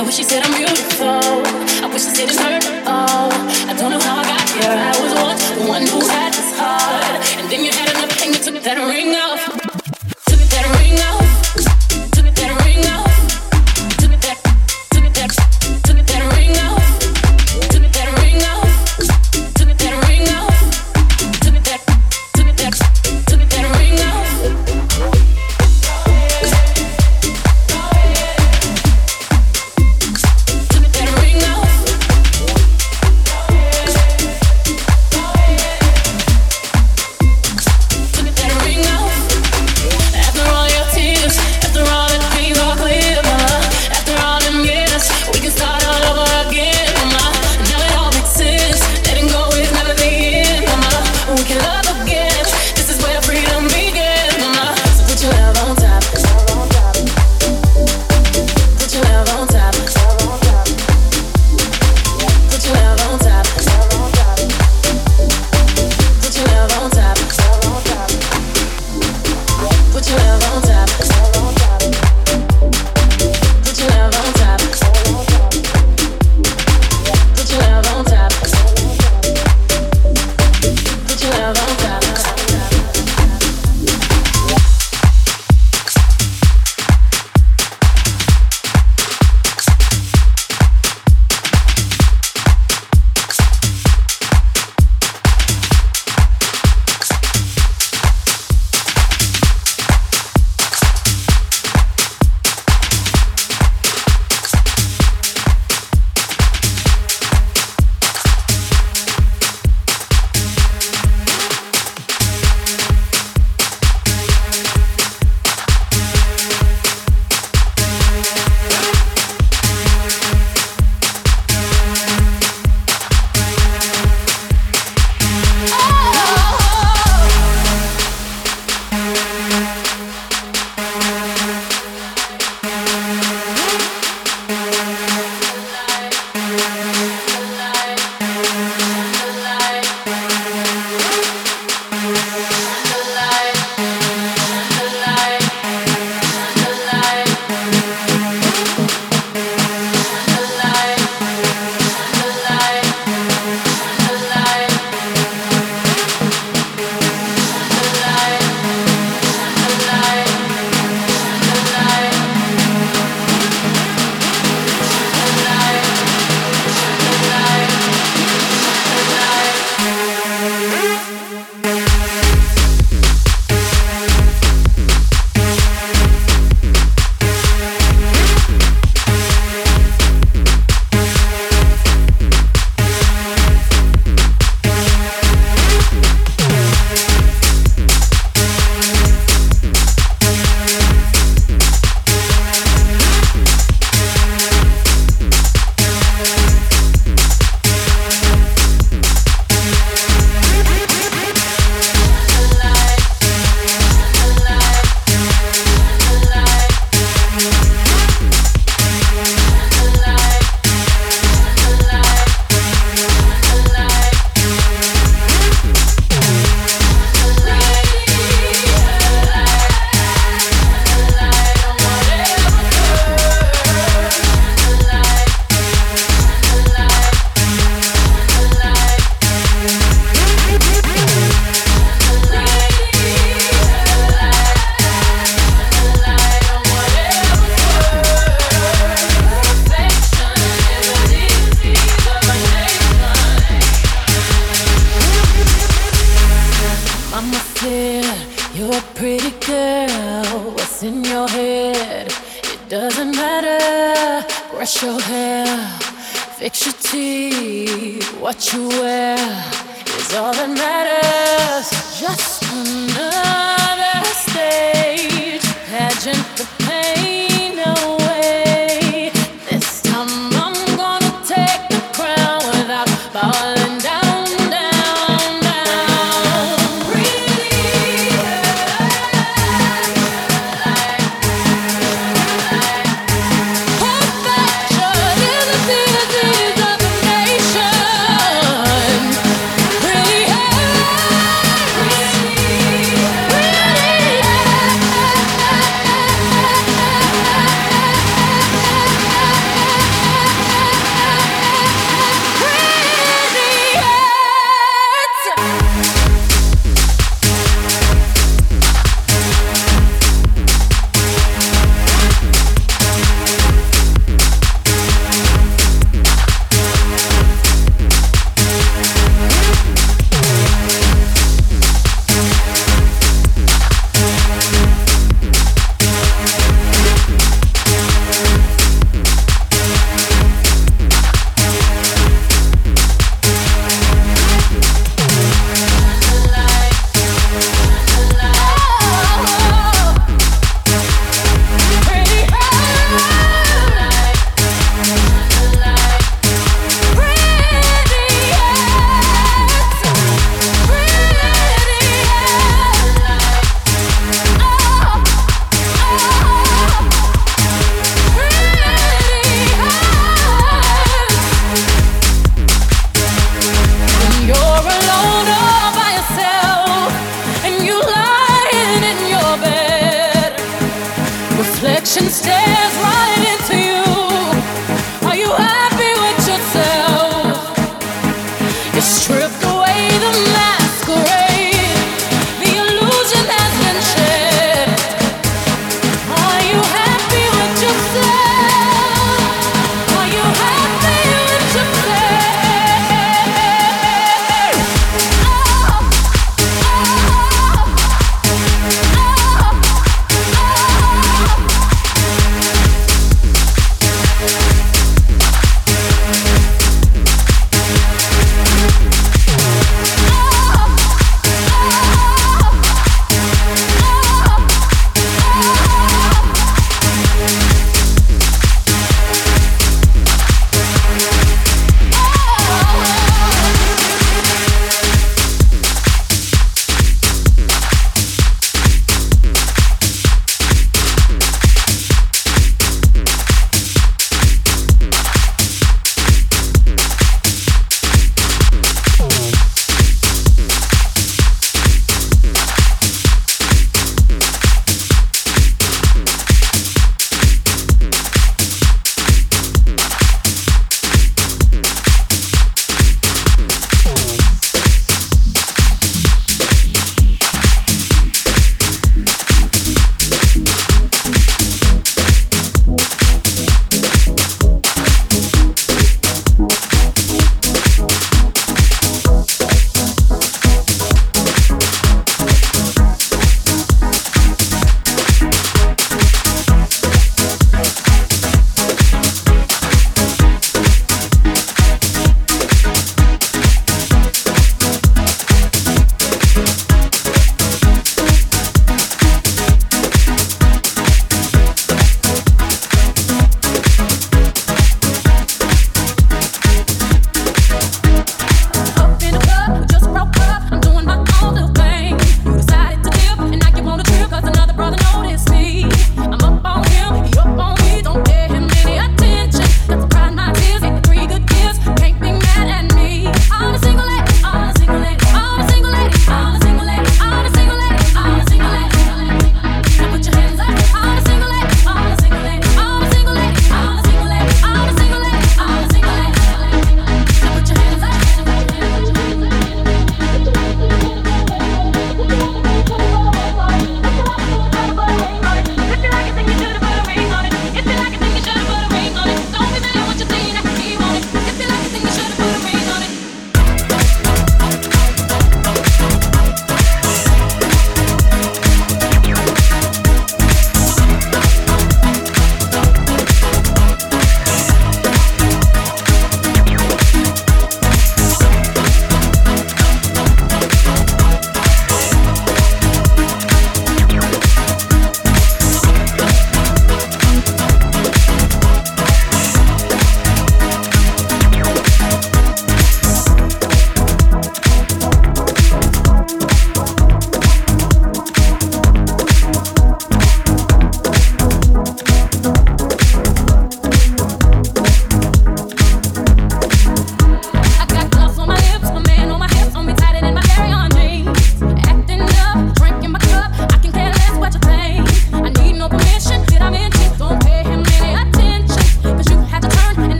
I wish she said I'm beautiful. I wish she said it's her. Oh, I don't know how I got here. I was once the one who had this heart, and then you had enough, and you took that ring off. clear, you're a pretty girl. What's in your head? It doesn't matter. Brush your hair, fix your teeth. What you wear is all that matters. Just another stage pageant.